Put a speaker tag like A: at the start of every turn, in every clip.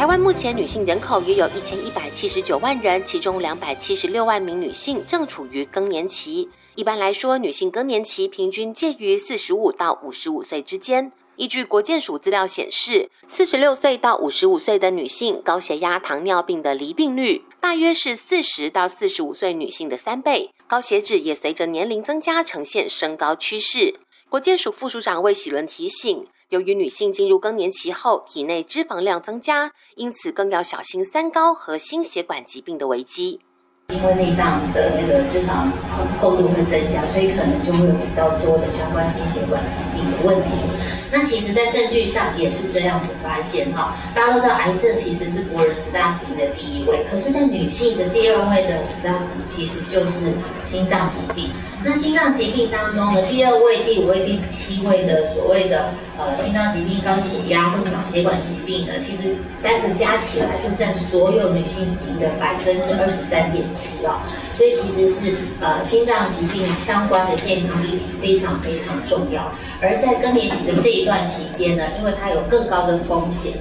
A: 台湾目前女性人口约有一千一百七十九万人，其中两百七十六万名女性正处于更年期。一般来说，女性更年期平均介于四十五到五十五岁之间。依据国健署资料显示，四十六岁到五十五岁的女性高血压、糖尿病的离病率大约是四十到四十五岁女性的三倍，高血脂也随着年龄增加呈现升高趋势。国健署副署长魏喜伦提醒。由于女性进入更年期后，体内脂肪量增加，因此更要小心三高和心血管疾病的危机。
B: 因为内脏的那个脂肪厚度会增加，所以可能就会有比较多的相关心血管疾病的问题。那其实，在证据上也是这样子发现哈。大家都知道，癌症其实是国人十大死因的第一位，可是，在女性的第二位的十大死因其实就是心脏疾病。那心脏疾病当中的第二位、第五位、第七位的所谓的呃心脏疾病、高血压或是脑血管疾病呢，其实三个加起来就占所有女性死因的百分之二十三点七哦。所以其实是呃心脏疾病相关的健康议题非常非常重要。而在更年期的这一段期间呢，因为它有更高的风险。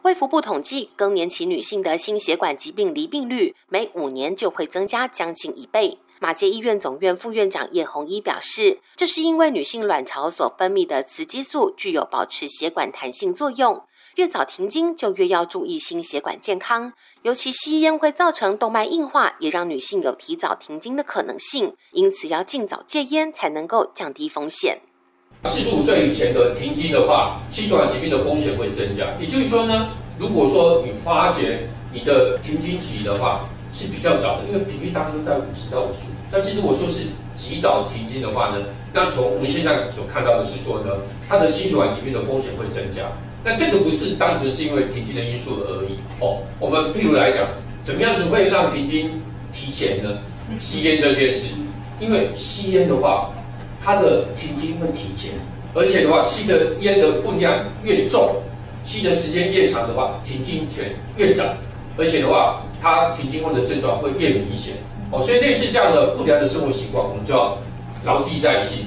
A: 卫福部统计，更年期女性的心血管疾病离病率每五年就会增加将近一倍。马街医院总院副院长叶红一表示，这是因为女性卵巢所分泌的雌激素具有保持血管弹性作用，越早停经就越要注意心血管健康。尤其吸烟会造成动脉硬化，也让女性有提早停经的可能性，因此要尽早戒烟才能够降低风险。
C: 四十五岁以前的停经的话，心血管疾病的风险会增加。也就是说呢，如果说你发觉你的停经期的话，是比较早的，因为平均大概都在五十到五十。但是如果说是及早停经的话呢，那从我们现在所看到的是说呢，它的心血管疾病的风险会增加。那这个不是单纯是因为停经的因素而已哦。我们譬如来讲，怎么样子会让停经提前呢？吸烟这件事，因为吸烟的话，它的停经会提前，而且的话，吸的烟的分量越重，吸的时间越长的话，停经前越早。而且的话，他停经后的症状会越明显哦，所以类似这样的不良的生活习惯，我们就要牢记在心。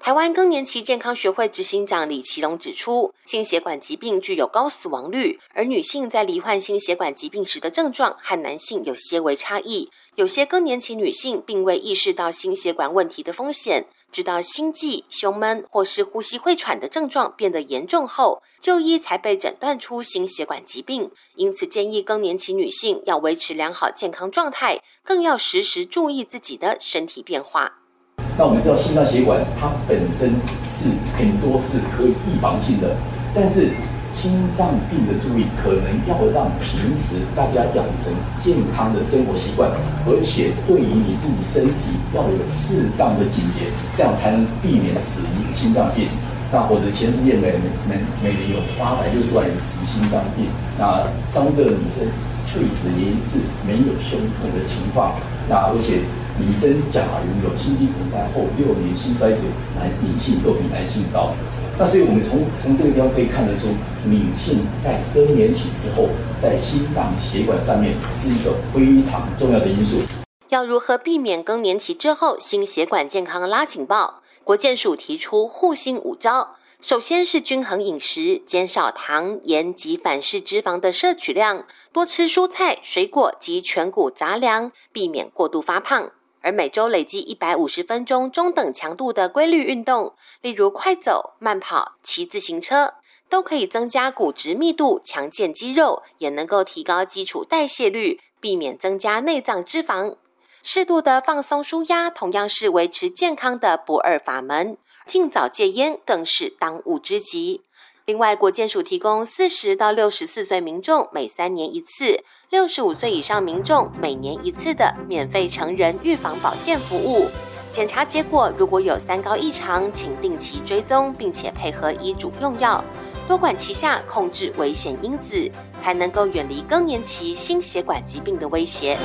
A: 台湾更年期健康学会执行长李奇龙指出，心血管疾病具有高死亡率，而女性在罹患心血管疾病时的症状和男性有些微差异。有些更年期女性并未意识到心血管问题的风险。直到心悸、胸闷或是呼吸会喘的症状变得严重后，就医才被诊断出心血管疾病。因此，建议更年期女性要维持良好健康状态，更要时时注意自己的身体变化。
D: 那我们知道，心脏血管它本身是很多是可以预防性的，但是。心脏病的注意，可能要让平时大家养成健康的生活习惯，而且对于你自己身体要有适当的警觉，这样才能避免死于心脏病。那或者全世界每每每年有八百六十万人死于心脏病，那伤者女生猝死原因是没有胸痛的情况。那而且女生假如有心肌梗塞后六年心衰竭，男女性都比男性高。那所以，我们从从这个地方可以看得出，女性在更年期之后，在心脏血管上面是一个非常重要的因素。
A: 要如何避免更年期之后心血管健康拉警报？国健署提出护心五招：首先是均衡饮食，减少糖、盐及反式脂肪的摄取量，多吃蔬菜、水果及全谷杂粮，避免过度发胖。而每周累积一百五十分钟中等强度的规律运动，例如快走、慢跑、骑自行车，都可以增加骨质密度、强健肌肉，也能够提高基础代谢率，避免增加内脏脂肪。适度的放松舒压，同样是维持健康的不二法门。尽早戒烟更是当务之急。另外，国健署提供四十到六十四岁民众每三年一次，六十五岁以上民众每年一次的免费成人预防保健服务。检查结果如果有三高异常，请定期追踪，并且配合医嘱用药，多管齐下控制危险因子，才能够远离更年期心血管疾病的威胁。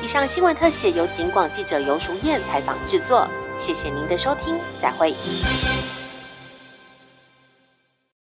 A: 以上新闻特写由警广记者尤淑燕采访制作，谢谢您的收听，再会。